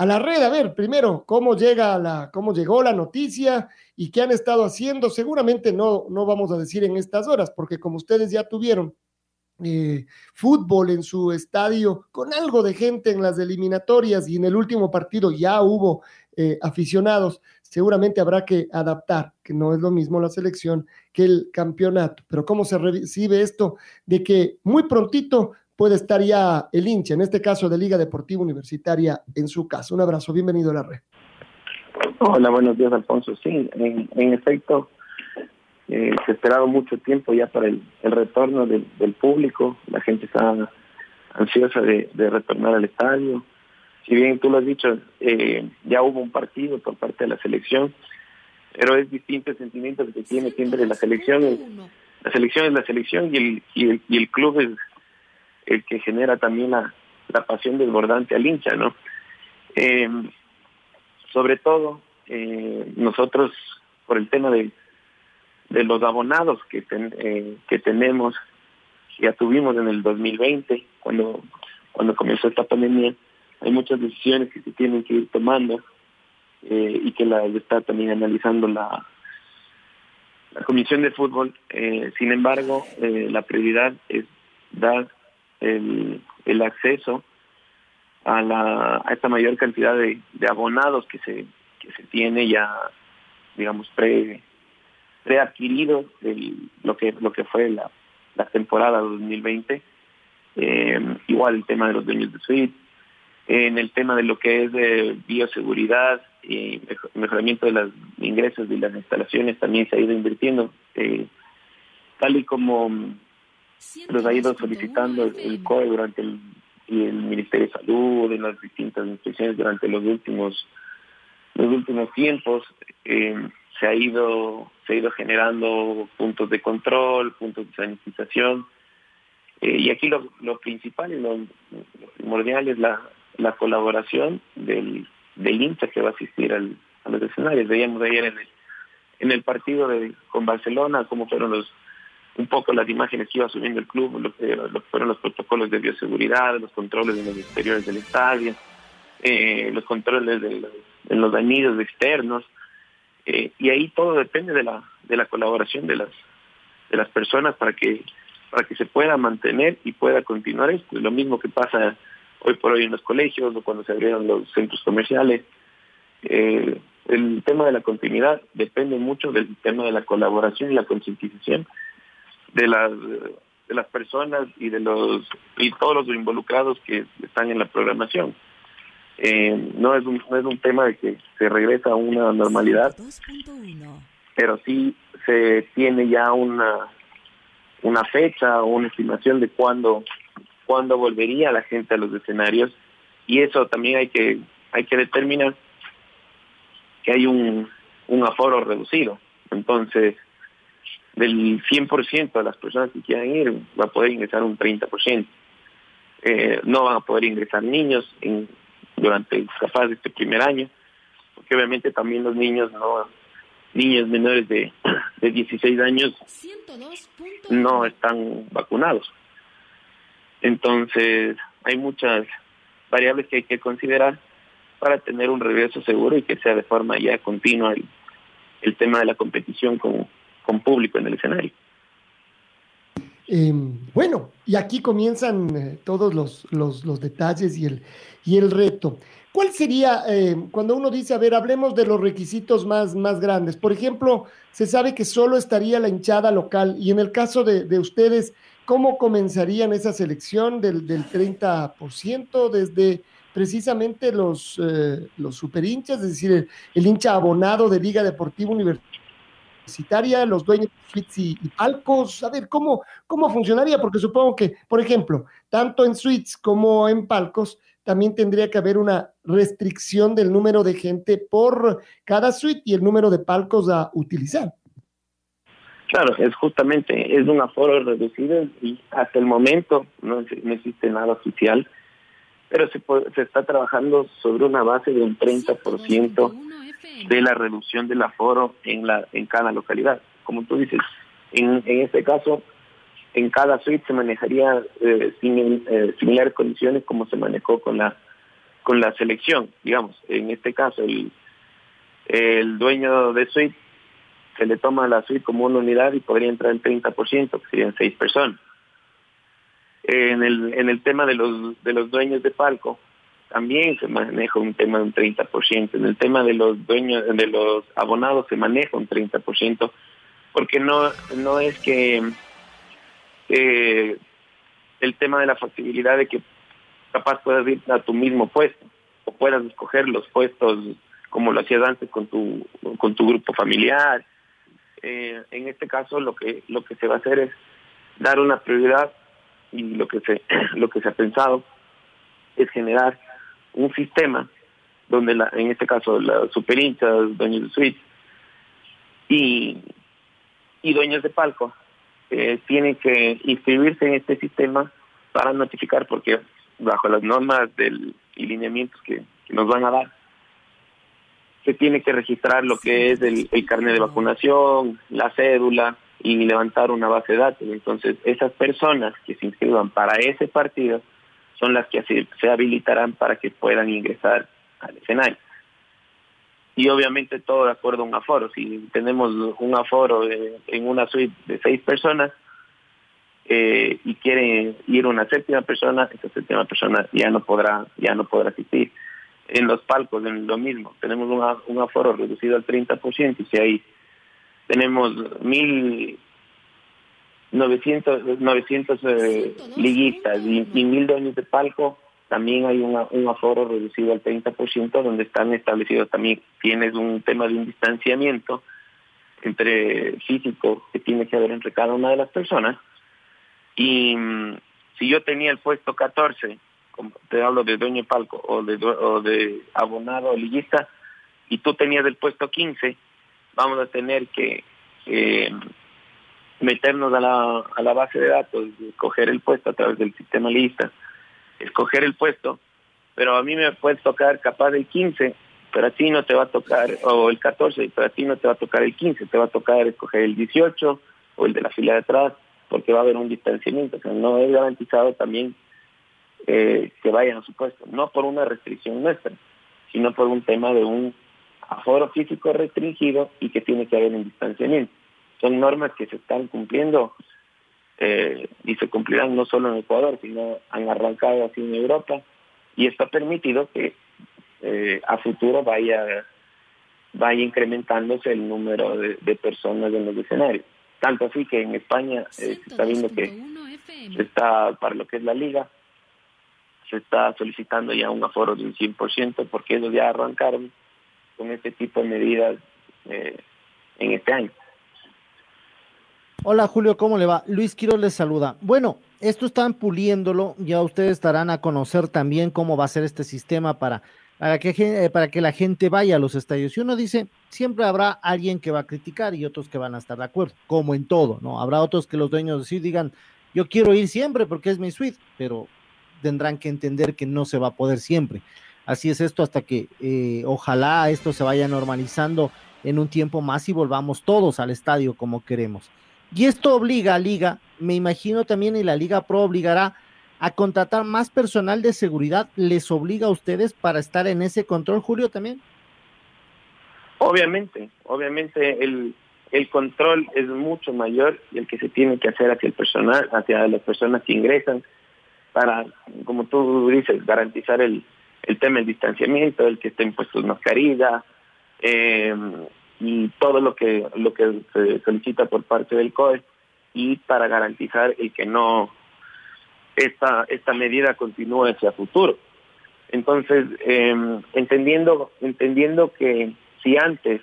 a la red. A ver, primero, ¿cómo, llega la, cómo llegó la noticia y qué han estado haciendo? Seguramente no, no vamos a decir en estas horas, porque como ustedes ya tuvieron eh, fútbol en su estadio con algo de gente en las eliminatorias y en el último partido ya hubo eh, aficionados, seguramente habrá que adaptar, que no es lo mismo la selección que el campeonato. Pero ¿cómo se recibe esto de que muy prontito puede estar ya el hincha, en este caso de Liga Deportiva Universitaria, en su casa. Un abrazo, bienvenido a la red. Hola, buenos días, Alfonso. Sí, en, efecto, eh, se ha esperado mucho tiempo ya para el, retorno del, público. La gente está ansiosa de, retornar al estadio. Si bien tú lo has dicho, eh, ya hubo un partido por parte de la selección, pero es distinto el sentimiento que tiene siempre la selección. La selección es la selección y el, y el, y el club es el que genera también la, pasión desbordante al hincha, ¿no? Eh, sobre todo, eh, nosotros, por el tema de, de los abonados que, eh, que tenemos, ya tuvimos en el 2020, cuando, cuando comenzó esta pandemia, hay muchas decisiones que se tienen que ir tomando y que la está también analizando la, la Comisión de Fútbol. sin embargo, la prioridad es dar el, acceso a, la, a esta mayor cantidad de, de abonados que se, que se tiene ya, digamos, pre preadquirido lo que lo que fue la, la temporada 2020 eh, igual el tema de los dueños de suite en el tema de lo que es de bioseguridad y mejoramiento de los ingresos de las instalaciones también se ha ido invirtiendo eh, tal y como los ha ido solicitando el COE durante el, y el Ministerio de Salud, en las distintas instituciones durante los últimos los últimos tiempos. Eh, se ha ido se ha ido generando puntos de control, puntos de sanitización. Eh, y aquí lo, lo principal y lo, primordial es la, la colaboración del, del hincha que va a asistir al, a los escenarios. Veíamos ayer en el, en el partido de, con Barcelona cómo fueron los un poco las imágenes que iba subiendo el club, lo que, fueron los protocolos de bioseguridad, los controles en los exteriores del estadio, eh, los controles de los, dañidos externos, eh, y ahí todo depende de la, de la colaboración de las, de las personas para que, para que se pueda mantener y pueda continuar esto. Lo mismo que pasa hoy por hoy en los colegios o cuando se abrieron los centros comerciales. Eh, el tema de la continuidad depende mucho del tema de la colaboración y la concientización de las de las personas y de los y todos los involucrados que están en la programación. Eh, no es un no es un tema de que se regresa a una normalidad, pero sí se tiene ya una una fecha o una estimación de cuándo cuándo volvería la gente a los escenarios y eso también hay que hay que determinar que hay un un aforo reducido. Entonces, del 100% de las personas que quieran ir, va a poder ingresar un 30%. Eh, no van a poder ingresar niños en, durante capaz de este primer año, porque obviamente también los niños no niños menores de, de 16 años no están vacunados. Entonces, hay muchas variables que hay que considerar para tener un regreso seguro y que sea de forma ya continua el, el tema de la competición con, público en el escenario. Em, bueno, y aquí comienzan eh, todos los, los, detalles y el, y el reto. ¿Cuál sería, em, cuando uno dice, a ver, hablemos de los requisitos más, más grandes? Por ejemplo, se sabe que solo estaría la hinchada local y en el caso de, ustedes, ¿cómo comenzarían esa selección del, del 30% desde precisamente los, eh, los super hinchas, es decir, el, el, hincha abonado de Liga Deportiva Universitaria, los dueños de suites y, palcos? A ver, ¿cómo, ¿cómo funcionaría? Porque supongo que, por ejemplo, tanto en suites como en palcos, también tendría que haber una restricción del número de gente por cada suite y el número de palcos a utilizar. Claro, es justamente, es un aforo reducido y hasta el momento no, existe nada oficial, pero se, se está trabajando sobre una base de un 30% de la reducción del aforo en, la, en cada localidad. Como tú dices, en, en este caso, en cada suite se manejaría eh, sin, eh, similares condiciones como se manejó con la con la selección, digamos. En este caso, el, el dueño de suite se le toma la suite como una unidad y podría entrar el 30%, que serían seis personas. En el, en el tema de los, de los dueños de palco, también se maneja un tema de un 30%. En el tema de los dueños, de los abonados se maneja un 30%, porque no, no es que eh, el tema de la factibilidad de que capaz puedas ir a tu mismo puesto o puedas escoger los puestos como lo hacías antes con tu con tu grupo familiar eh, en este caso lo que lo que se va a hacer es dar una prioridad y lo que se lo que se ha pensado es generar un sistema donde la, en este caso las super hinchas, dueños de suite y, y dueños de palco eh, tienen que inscribirse en este sistema para notificar porque bajo las normas del, y lineamientos que, que nos van a dar se tiene que registrar lo que es el, el carnet de vacunación, la cédula y levantar una base de datos. Entonces, esas personas que se inscriban para ese partido son las que se, habilitarán para que puedan ingresar al escenario. Y obviamente todo de acuerdo a un aforo. Si tenemos un aforo en una suite de seis personas eh, y quiere ir una séptima persona, esa séptima persona ya no podrá ya no podrá asistir en los palcos, en lo mismo. Tenemos un aforo reducido al 30% y si ahí tenemos mil 900, 900 eh, liguistas y, y mil dueños de palco, también hay una, un aforo reducido al 30% donde están establecidos también, tienes un tema de un distanciamiento entre físico que tiene que haber entre cada una de las personas. Y mm, si yo tenía el puesto 14 te hablo de dueño de palco o de, o de abonado o liguista, y tú tenías el puesto 15, vamos a tener que eh, meternos a la, a la base de datos, escoger el puesto a través del sistema lista, escoger el puesto, pero a mí me puede tocar capaz el 15, pero a ti no te va a tocar, o el 14, pero a ti no te va a tocar el 15, te va a tocar escoger el 18 o el de la fila de atrás, porque va a haber un distanciamiento, o sea, no es garantizado también eh, que vayan a su puesto, no por una restricción nuestra, sino por un tema de un aforo físico restringido y que tiene que haber un distanciamiento. Son normas que se están cumpliendo eh, y se cumplirán no solo en Ecuador, sino han arrancado así en Europa y esto ha permitido que eh, a futuro vaya vaya incrementándose el número de, de, personas en los escenarios. Tanto así que en España eh, se está viendo que está para lo que es la liga, se está solicitando ya un aforo de un 100% porque ellos ya arrancaron con este tipo de medidas eh, en este año. Hola Julio, ¿cómo le va? Luis Quiroz les saluda. Bueno, esto están puliéndolo, ya ustedes estarán a conocer también cómo va a ser este sistema para, para, que, eh, para que la gente vaya a los estadios. Y uno dice, siempre habrá alguien que va a criticar y otros que van a estar de acuerdo, como en todo, ¿no? Habrá otros que los dueños sí digan, yo quiero ir siempre porque es mi suite, pero tendrán que entender que no se va a poder siempre. Así es esto hasta que eh, ojalá esto se vaya normalizando en un tiempo más y volvamos todos al estadio como queremos. Y esto obliga a Liga, me imagino también y la Liga Pro obligará a contratar más personal de seguridad. ¿Les obliga a ustedes para estar en ese control, Julio, también? Obviamente, obviamente el, el control es mucho mayor y el que se tiene que hacer hacia el personal, hacia las personas que ingresan, para, como tú dices, garantizar el, el tema del distanciamiento, el que estén puestos mascarilla eh, y todo lo que lo que se solicita por parte del COE y para garantizar el que no esta esta medida continúe hacia futuro. Entonces, eh, entendiendo entendiendo que si antes,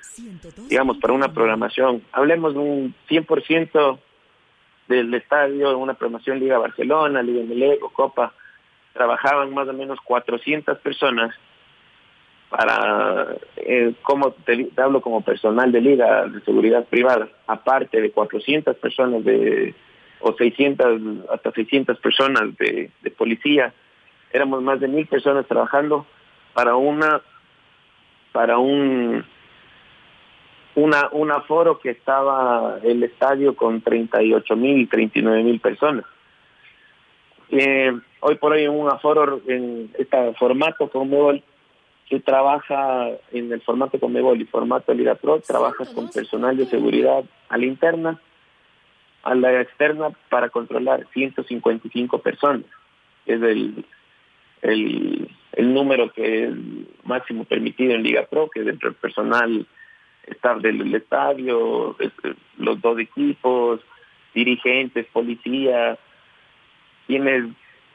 digamos, para una programación, hablemos de un 100% del estadio, una programación Liga Barcelona, Liga Melego, Copa, trabajaban más o menos 400 personas para, eh, como te, hablo como personal de liga de seguridad privada, aparte de 400 personas de o 600 hasta 600 personas de, policía, éramos más de mil personas trabajando para una para un una un aforo que estaba el estadio con 38 mil 39 mil personas. Eh, hoy por hoy un aforo en este formato Conmebol que trabaja en el formato Conmebol y formato Liga Pro, trabajas con personal de seguridad a la interna, a la externa para controlar 155 personas. Es el, el, el número que es máximo permitido en Liga Pro, que dentro del personal estar del estadio, los dos equipos, dirigentes, policías, tienes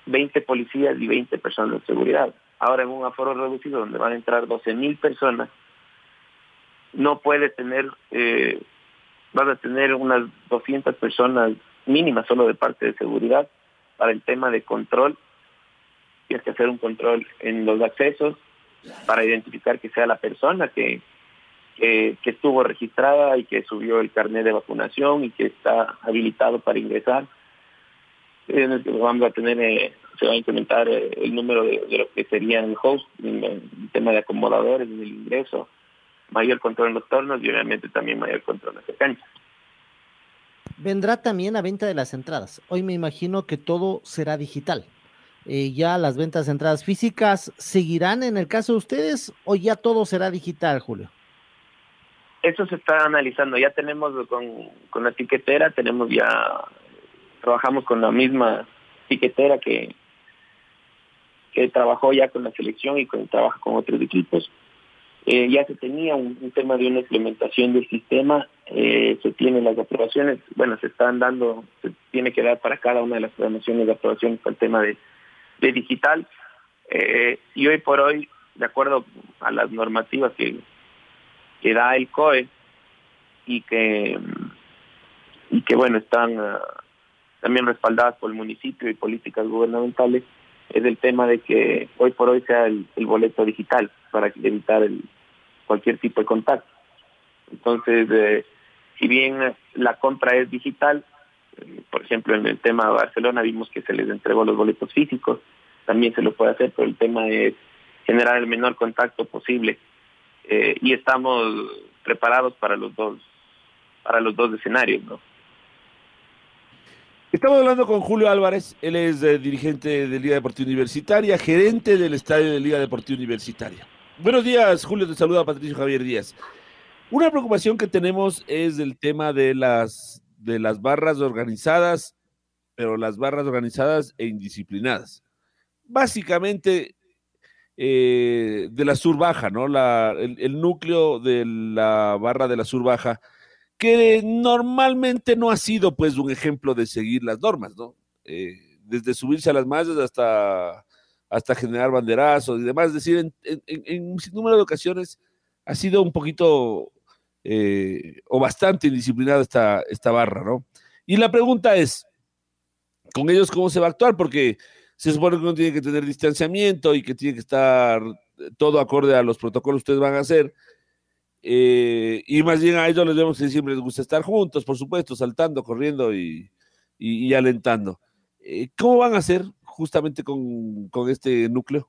20 policías y 20 personas de seguridad. Ahora en un aforo reducido donde van a entrar 12 mil personas, no puedes tener, eh, vas a tener unas 200 personas mínimas solo de parte de seguridad para el tema de control. Tienes que hacer un control en los accesos para identificar que sea la persona que, que, estuvo registrada y que subió el carnet de vacunación y que está habilitado para ingresar que vamos a tener, eh, se va a incrementar eh, el número de, de, lo que serían el host, el, tema de acomodadores, el ingreso, mayor control en los tornos y obviamente también mayor control en la cancha. Vendrá también a venta de las entradas. Hoy me imagino que todo será digital. Eh, ya las ventas de entradas físicas seguirán en el caso de ustedes o ya todo será digital, Julio? Eso se está analizando. Ya tenemos con, con la tiquetera, tenemos ya trabajamos con la misma tiquetera que, que trabajó ya con la selección y con trabaja con otros equipos. Eh, ya se tenía un, tema de una implementación del sistema, eh, se tienen las aprobaciones, bueno, se están dando, se tiene que dar para cada una de las programaciones de aprobación para el tema de, digital. Eh, y hoy por hoy, de acuerdo a las normativas que, da el COE y que, y que bueno, están también respaldadas por el municipio y políticas gubernamentales, es el tema de que hoy por hoy sea el, boleto digital para evitar cualquier tipo de contacto. Entonces, eh, si bien la compra es digital, eh, por ejemplo, en el tema de Barcelona vimos que se les entregó los boletos físicos, también se lo puede hacer, pero el tema es generar el menor contacto posible eh, y estamos preparados para los dos para los dos escenarios, ¿no? Estamos hablando con Julio Álvarez, él es eh, dirigente de Liga Deportiva Universitaria, gerente del estadio de Liga Deportiva Universitaria. Buenos días, Julio, te saluda Patricio Javier Díaz. Una preocupación que tenemos es el tema de las, de las barras organizadas, pero las barras organizadas e indisciplinadas. Básicamente eh, de la sur baja, ¿no? El, el núcleo de la barra de la sur baja que normalmente no ha sido pues un ejemplo de seguir las normas, ¿no? Eh, desde subirse a las masas hasta, hasta generar banderazos y demás, es decir, en, en, en un número de ocasiones ha sido un poquito eh, o bastante indisciplinada esta, esta barra, ¿no? Y la pregunta es, ¿con ellos cómo se va a actuar? Porque se supone que uno tiene que tener distanciamiento y que tiene que estar todo acorde a los protocolos que ustedes van a hacer, eh, y más bien a ellos les vemos que siempre les gusta estar juntos, por supuesto, saltando, corriendo y, y, alentando. Eh, ¿Cómo van a hacer justamente con, con, este núcleo?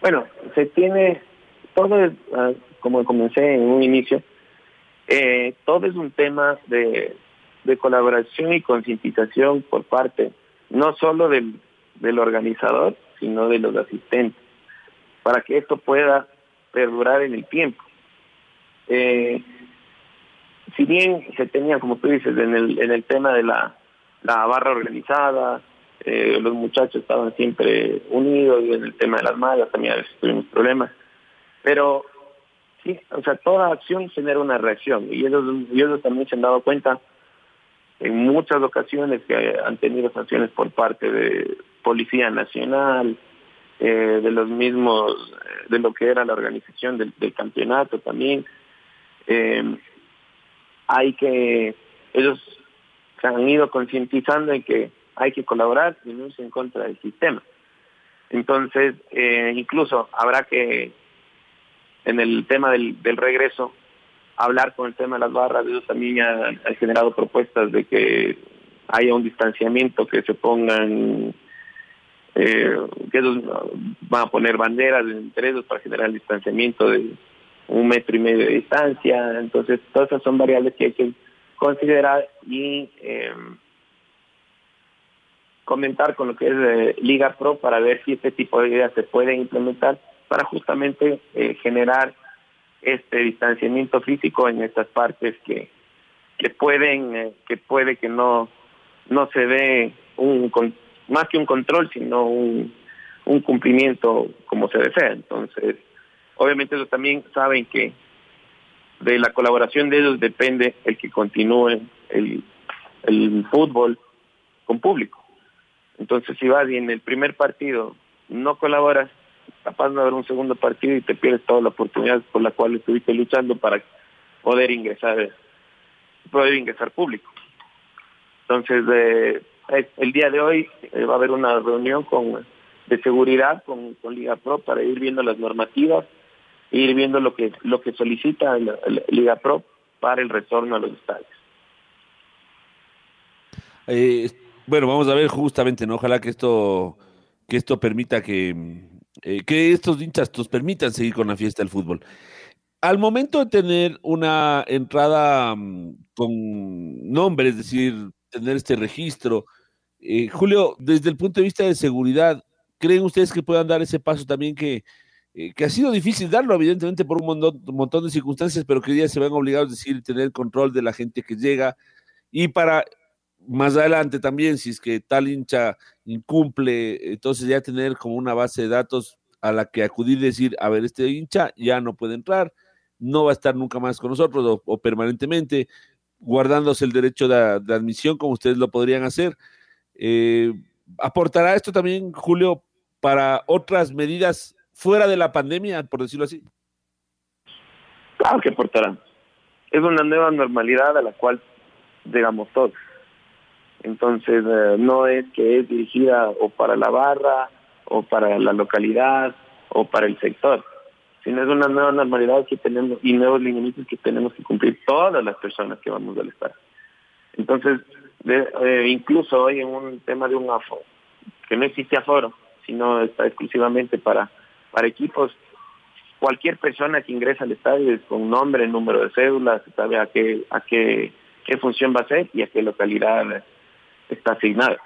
Bueno, se tiene todo, uh, como comencé en un inicio, eh, todo es un tema de, de colaboración y concientización por parte no solo del, del organizador, sino de los asistentes, para que esto pueda perdurar en el tiempo. Eh, si bien se tenía, como tú dices, en el, en el tema de la, la barra organizada, eh, los muchachos estaban siempre unidos y en el tema de las mallas también a veces tuvimos problemas, pero sí, o sea, toda acción genera una reacción y ellos, ellos también se han dado cuenta en muchas ocasiones que han tenido sanciones por parte de Policía Nacional, eh, de los mismos, de lo que era la organización del, campeonato también. Eh, hay que, ellos se han ido concientizando en que hay que colaborar y no en contra del sistema. Entonces, eh, incluso habrá que, en el tema del, del regreso, hablar con el tema de las barras, ellos también han, han generado propuestas de que haya un distanciamiento, que se pongan, eh, que ellos van a poner banderas entre ellos para generar distanciamiento de un metro y medio de distancia, entonces todas esas son variables que hay que considerar y eh, comentar con lo que es eh, Liga Pro para ver si este tipo de ideas se pueden implementar para justamente eh, generar este distanciamiento físico en estas partes que que pueden eh, que puede que no no se dé un más que un control sino un, cumplimiento como se desea entonces obviamente ellos también saben que de la colaboración de ellos depende el que continúe el, el fútbol con público entonces si vas y en el primer partido no colaboras capaz de haber un segundo partido y te pierdes toda la oportunidad por la cual estuviste luchando para poder ingresar poder ingresar público. Entonces, eh, el día de hoy eh, va a haber una reunión con de seguridad con, Liga Pro para ir viendo las normativas, ir viendo lo que lo que solicita Liga Pro para el retorno a los estadios. Eh, bueno, vamos a ver justamente, ¿no? Ojalá que esto que esto permita que eh, que estos hinchas nos permitan seguir con la fiesta del fútbol. Al momento de tener una entrada um, con nombre, es decir, tener este registro, eh, Julio, desde el punto de vista de seguridad, ¿creen ustedes que puedan dar ese paso también que, eh, que ha sido difícil darlo, evidentemente, por un montón, de circunstancias, pero que hoy día se ven obligados a decir, tener control de la gente que llega y para más adelante también, si es que tal hincha incumple, entonces ya tener como una base de datos a la que acudir y decir, a ver, este hincha ya no puede entrar, no va a estar nunca más con nosotros o, permanentemente, guardándose el derecho de, de, admisión como ustedes lo podrían hacer. Eh, ¿Aportará esto también, Julio, para otras medidas fuera de la pandemia, por decirlo así? Claro que aportará. Es una nueva normalidad a la cual llegamos todos. Entonces, eh, no es que es dirigida o para la barra, o para la localidad, o para el sector, sino es una nueva normalidad que tenemos y nuevos lineamientos que tenemos que cumplir todas las personas que vamos al Estado. Entonces, de, eh, incluso hoy en un tema de un aforo, que no existe aforo, sino está exclusivamente para, para equipos, cualquier persona que ingresa al estadio con nombre, número de cédula, se sabe a qué, a qué, qué función va a ser y a qué localidad está asignada.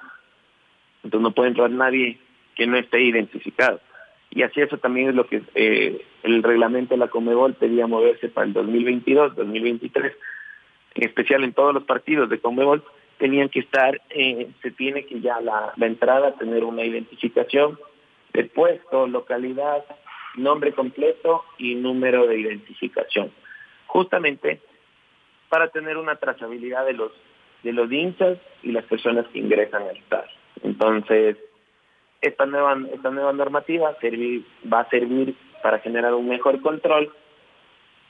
Entonces no puede entrar nadie que no esté identificado. Y así eso también es lo que eh, el reglamento de la Comebol pedía moverse para el 2022, 2023, en especial en todos los partidos de Comebol, tenían que estar, eh, se tiene que ya la, entrada tener una identificación de puesto, localidad, nombre completo y número de identificación. Justamente para tener una trazabilidad de los de los hinchas y las personas que ingresan al estadio. Entonces, esta nueva, esta nueva normativa servir, va a servir para generar un mejor control,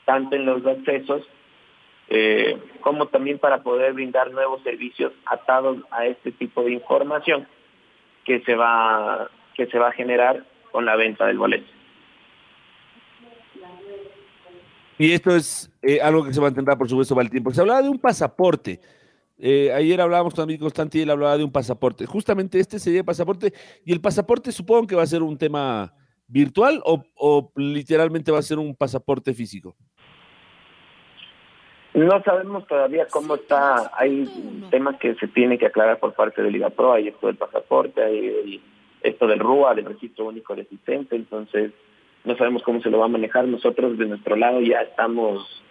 tanto en los accesos eh, como también para poder brindar nuevos servicios atados a este tipo de información que se va, que se va a generar con la venta del boleto. Y esto es eh, algo que se mantendrá, por supuesto, para el tiempo. Se hablaba de un pasaporte. Eh, ayer hablábamos también con Constantí, él hablaba de un pasaporte. Justamente este sería el pasaporte. Y el pasaporte supongo que va a ser un tema virtual o literalmente va a ser un pasaporte físico. No sabemos todavía cómo está. Hay temas que se tienen que aclarar por parte de Liga Pro. Hay esto del pasaporte, hay esto del RUA, del Registro Único de Asistente. Entonces, no sabemos cómo se lo va a manejar. Nosotros, de nuestro lado, ya estamos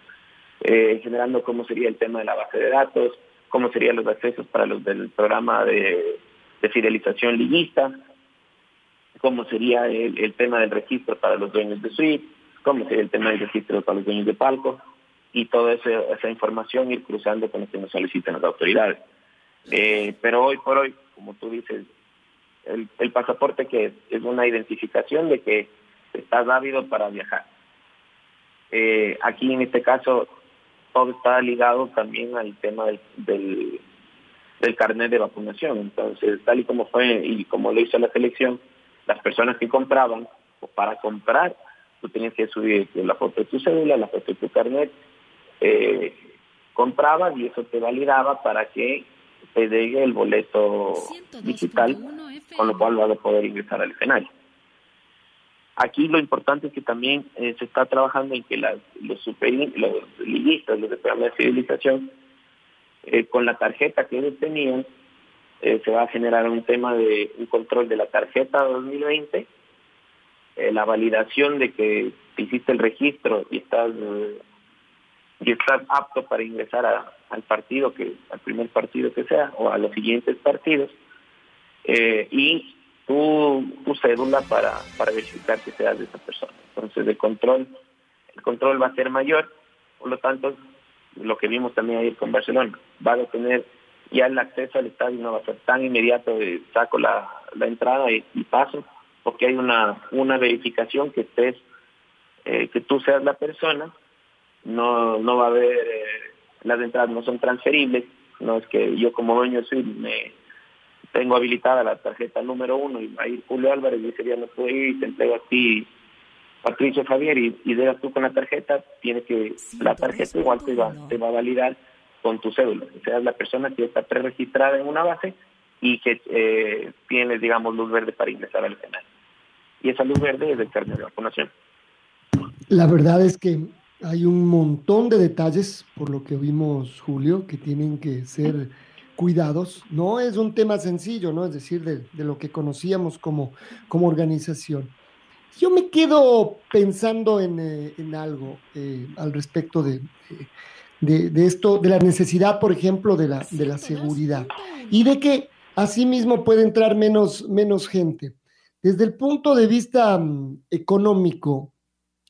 eh, generando cómo sería el tema de la base de datos, cómo serían los accesos para los del programa de, de fidelización liguista, cómo sería el, el, tema del registro para los dueños de suite, cómo sería el tema del registro para los dueños de palco, y toda esa, esa información ir cruzando con lo que nos solicitan las autoridades. Eh, pero hoy por hoy, como tú dices, el, el pasaporte que es, una identificación de que estás ávido para viajar. Eh, aquí en este caso todo está ligado también al tema del, del, del carnet de vacunación. Entonces, tal y como fue y como lo hizo la selección, las personas que compraban, o para comprar, tú tenías que subir la foto de tu cédula, la foto de tu carnet, eh, comprabas y eso te validaba para que te llegue el boleto digital, con lo cual vas a poder ingresar al escenario. Aquí lo importante es que también eh, se está trabajando en que las, los, super, los liguistas, los de programa de civilización, eh, con la tarjeta que ellos tenían, eh, se va a generar un tema de un control de la tarjeta 2020, eh, la validación de que hiciste el registro y estás y estás apto para ingresar al partido que al primer partido que sea o a los siguientes partidos y tu, cédula para, para verificar que seas de esa persona. Entonces el control, el control va a ser mayor, por lo tanto, lo que vimos también ayer con Barcelona, va a tener ya el acceso al estadio no va a ser tan inmediato de saco la, la entrada y, y, paso, porque hay una, una verificación que estés, eh, que tú seas la persona, no, no va a haber, eh, las entradas no son transferibles, no es que yo como dueño soy me tengo habilitada la tarjeta número uno y va a ir Julio Álvarez y ese día no puedo ir y te entrego a ti Patricio Javier y, y llegas tú con la tarjeta, tiene que, la tarjeta igual te va, te va a validar con tu cédula, o sea, la persona que está preregistrada en una base y que eh, tienes, digamos, luz verde para ingresar al canal. Y esa luz verde es el carnet de vacunación. La verdad es que hay un montón de detalles, por lo que vimos, Julio, que tienen que ser cuidados. No es un tema sencillo, ¿no? Es decir, de, de lo que conocíamos como, como organización. Yo me quedo pensando en, eh, en algo eh, al respecto de, de, de, esto, de la necesidad, por ejemplo, de la, de la seguridad y de que asimismo puede entrar menos, menos gente. Desde el punto de vista um, económico,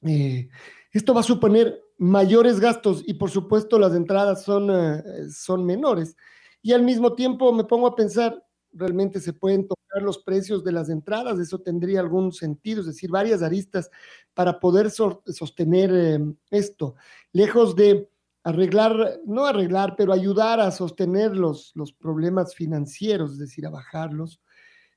eh, esto va a suponer mayores gastos y por supuesto las entradas son, uh, son menores. Y al mismo tiempo me pongo a pensar, realmente se pueden tocar los precios de las entradas, eso tendría algún sentido, es decir, varias aristas para poder so sostener eh, esto, lejos de arreglar, no arreglar, pero ayudar a sostener los, los problemas financieros, es decir, a bajarlos,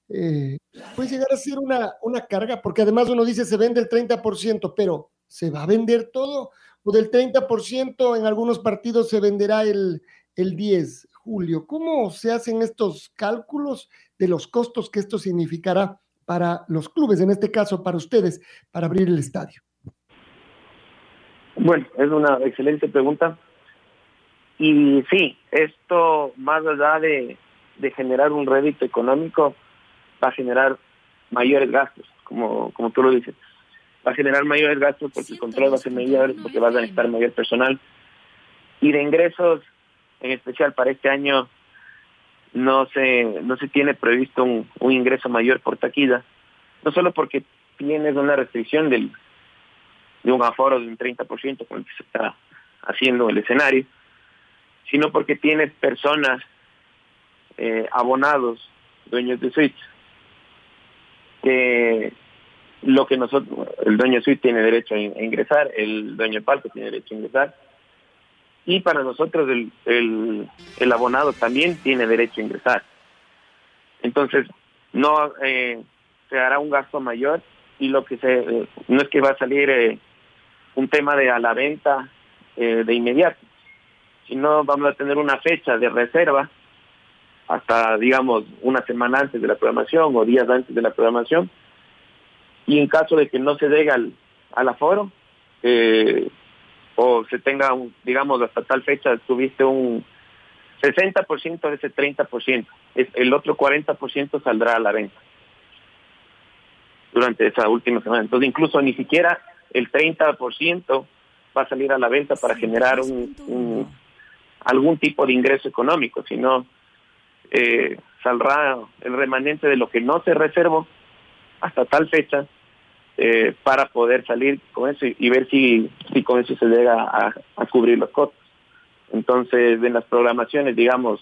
eh, puede llegar a ser una, una carga, porque además uno dice se vende el 30%, pero ¿se va a vender todo? O del 30% en algunos partidos se venderá el, el 10%. Julio, ¿cómo se hacen estos cálculos de los costos que esto significará para los clubes, en este caso para ustedes, para abrir el estadio? Bueno, es una excelente pregunta. Y sí, esto más allá de, de generar un rédito económico, va a generar mayores gastos, como, como tú lo dices. Va a generar mayores gastos porque el control va a ser mayor, porque va a necesitar mayor personal. Y de ingresos, en especial para este año, no se, no se tiene previsto un, un ingreso mayor por taquilla, no solo porque tienes una restricción del, de un aforo de un 30% con el que se está haciendo el escenario, sino porque tienes personas, eh, abonados, dueños de suites, que lo que nosotros, el dueño suite tiene derecho a ingresar, el dueño palco tiene derecho a ingresar, y para nosotros el, el, abonado también tiene derecho a ingresar. Entonces, no eh, se hará un gasto mayor y lo que se, no es que va a salir eh, un tema de a la venta eh, de inmediato, sino vamos a tener una fecha de reserva hasta, digamos, una semana antes de la programación o días antes de la programación. Y en caso de que no se llegue al, al aforo, eh, o se tenga, un, digamos, hasta tal fecha tuviste un 60% de ese 30%, el otro 40% saldrá a la venta durante esa última semana. Entonces, incluso ni siquiera el 30% va a salir a la venta para generar un algún tipo de ingreso económico, sino eh, saldrá el remanente de lo que no se reservó hasta tal fecha eh, para poder salir con eso y, ver si, si con eso se llega a, a cubrir los costos. Entonces, en las programaciones, digamos,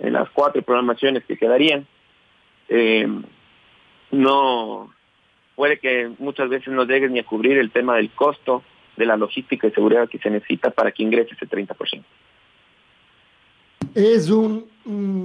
en las cuatro programaciones que quedarían. Eh, no puede que muchas veces no lleguen ni a cubrir el tema del costo de la logística y seguridad que se necesita para que ingrese ese 30%. Es un,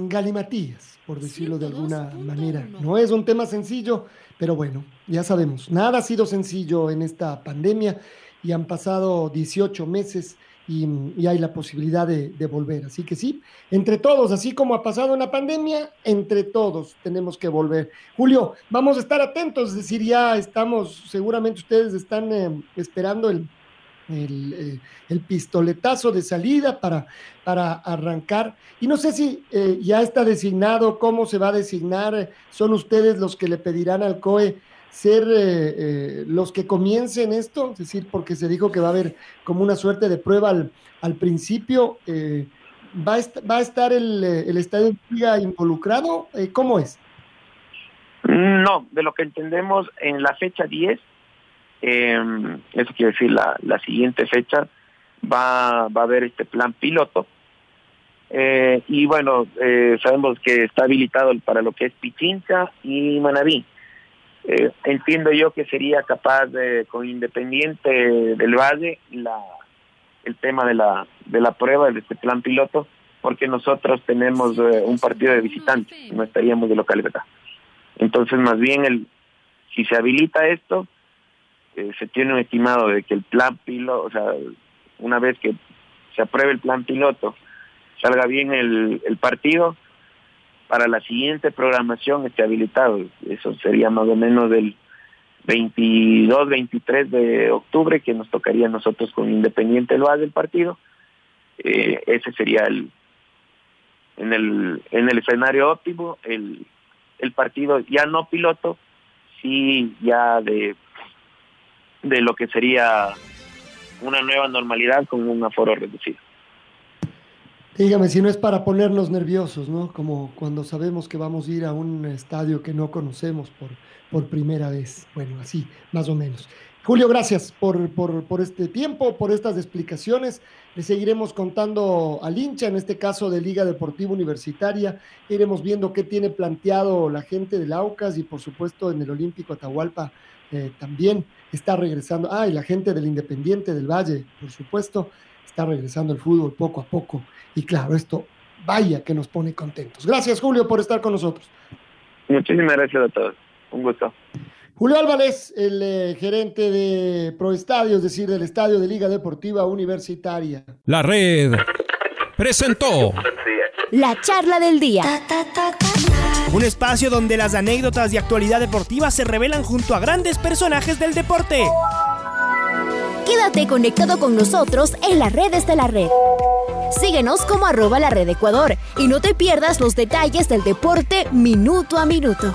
galimatías, por decirlo de alguna manera. No es un tema sencillo, pero bueno, ya sabemos, nada ha sido sencillo en esta pandemia y han pasado 18 meses y, y hay la posibilidad de, de, volver. Así que sí, entre todos, así como ha pasado en la pandemia, entre todos tenemos que volver. Julio, vamos a estar atentos, es decir, ya estamos, seguramente ustedes están eh, esperando el, el, eh, el, pistoletazo de salida para, para arrancar. Y no sé si eh, ya está designado, cómo se va a designar, son ustedes los que le pedirán al COE ser eh, eh, los que comiencen esto, es decir, porque se dijo que va a haber como una suerte de prueba al, al principio. ¿va, a ¿va, a estar el, el estadio Liga involucrado? ¿Cómo es? No, de lo que entendemos en la fecha 10, eh, eso quiere decir la, la siguiente fecha, va, va a haber este plan piloto. Eh, y bueno, eh, sabemos que está habilitado para lo que es Pichincha y Manaví. Eh, entiendo yo que sería capaz de, con Independiente del Valle, la, el tema de la, de la prueba de este plan piloto, porque nosotros tenemos un partido de visitantes, no estaríamos de local ¿verdad? Entonces, más bien, el, si se habilita esto, eh, se tiene un estimado de que el plan piloto, o sea, una vez que se apruebe el plan piloto, salga bien el, partido, para la siguiente programación esté habilitado. Eso sería más o menos del 22, 23 de octubre, que nos tocaría a nosotros con Independiente lo del partido. Eh, ese sería el en el en el escenario óptimo el el partido ya no piloto sí ya de de lo que sería una nueva normalidad con un aforo reducido Dígame si no es para ponernos nerviosos, ¿no? Como cuando sabemos que vamos a ir a un estadio que no conocemos por, por primera vez. Bueno, así, más o menos. Julio, gracias por, por, por, este tiempo, por estas explicaciones. Le seguiremos contando al hincha, en este caso de Liga Deportiva Universitaria. Iremos viendo qué tiene planteado la gente del Aucas y, por supuesto, en el Olímpico Atahualpa eh, también está regresando. Ah, y la gente del Independiente del Valle, por supuesto, está regresando el fútbol poco a poco. Y claro, esto vaya que nos pone contentos. Gracias, Julio, por estar con nosotros. Muchísimas gracias a todos. Un gusto. Julio Álvarez, el eh, gerente de Proestadio, es decir, del Estadio de Liga Deportiva Universitaria. La red presentó la charla del día. Un espacio donde las anécdotas de actualidad deportiva se revelan junto a grandes personajes del deporte. Quédate conectado con nosotros en las redes de la red. Síguenos como arroba la red Ecuador y no te pierdas los detalles del deporte minuto a minuto.